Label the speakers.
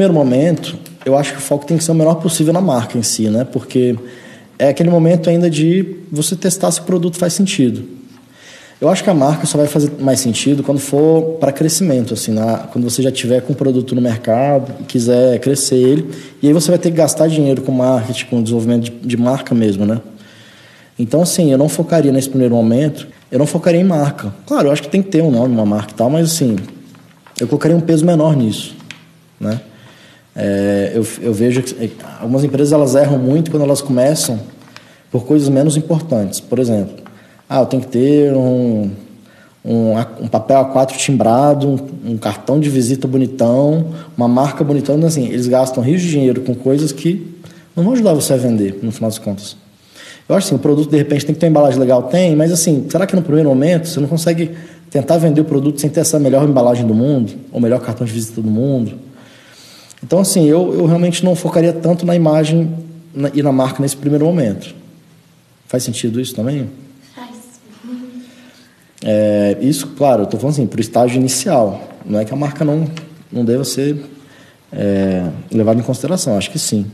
Speaker 1: primeiro momento, eu acho que o foco tem que ser o menor possível na marca em si, né? Porque é aquele momento ainda de você testar se o produto faz sentido. Eu acho que a marca só vai fazer mais sentido quando for para crescimento, assim, na, quando você já tiver com o produto no mercado quiser crescer ele, e aí você vai ter que gastar dinheiro com marketing, com desenvolvimento de, de marca mesmo, né? Então, assim, eu não focaria nesse primeiro momento, eu não focaria em marca. Claro, eu acho que tem que ter um nome, uma marca e tal, mas assim, eu colocaria um peso menor nisso, né? É, eu, eu vejo que é, algumas empresas elas erram muito quando elas começam por coisas menos importantes. Por exemplo, ah, eu tenho que ter um, um, um papel A4 timbrado, um, um, cartão de visita bonitão, uma marca bonitão. Então, assim, eles gastam rios de dinheiro com coisas que não vão ajudar você a vender, no final das contas. Eu acho assim, o produto de repente tem que ter uma embalagem legal, tem, mas assim, será que no primeiro momento você não consegue tentar vender o produto sem ter essa melhor embalagem do mundo, ou melhor cartão de visita do mundo? Então, assim, eu, eu realmente não focaria tanto na imagem e na marca nesse primeiro momento. Faz sentido isso também?
Speaker 2: Faz.
Speaker 1: É, isso, claro, eu estou falando assim, para o estágio inicial. Não é que a marca não, não deva ser é, levada em consideração, acho que sim.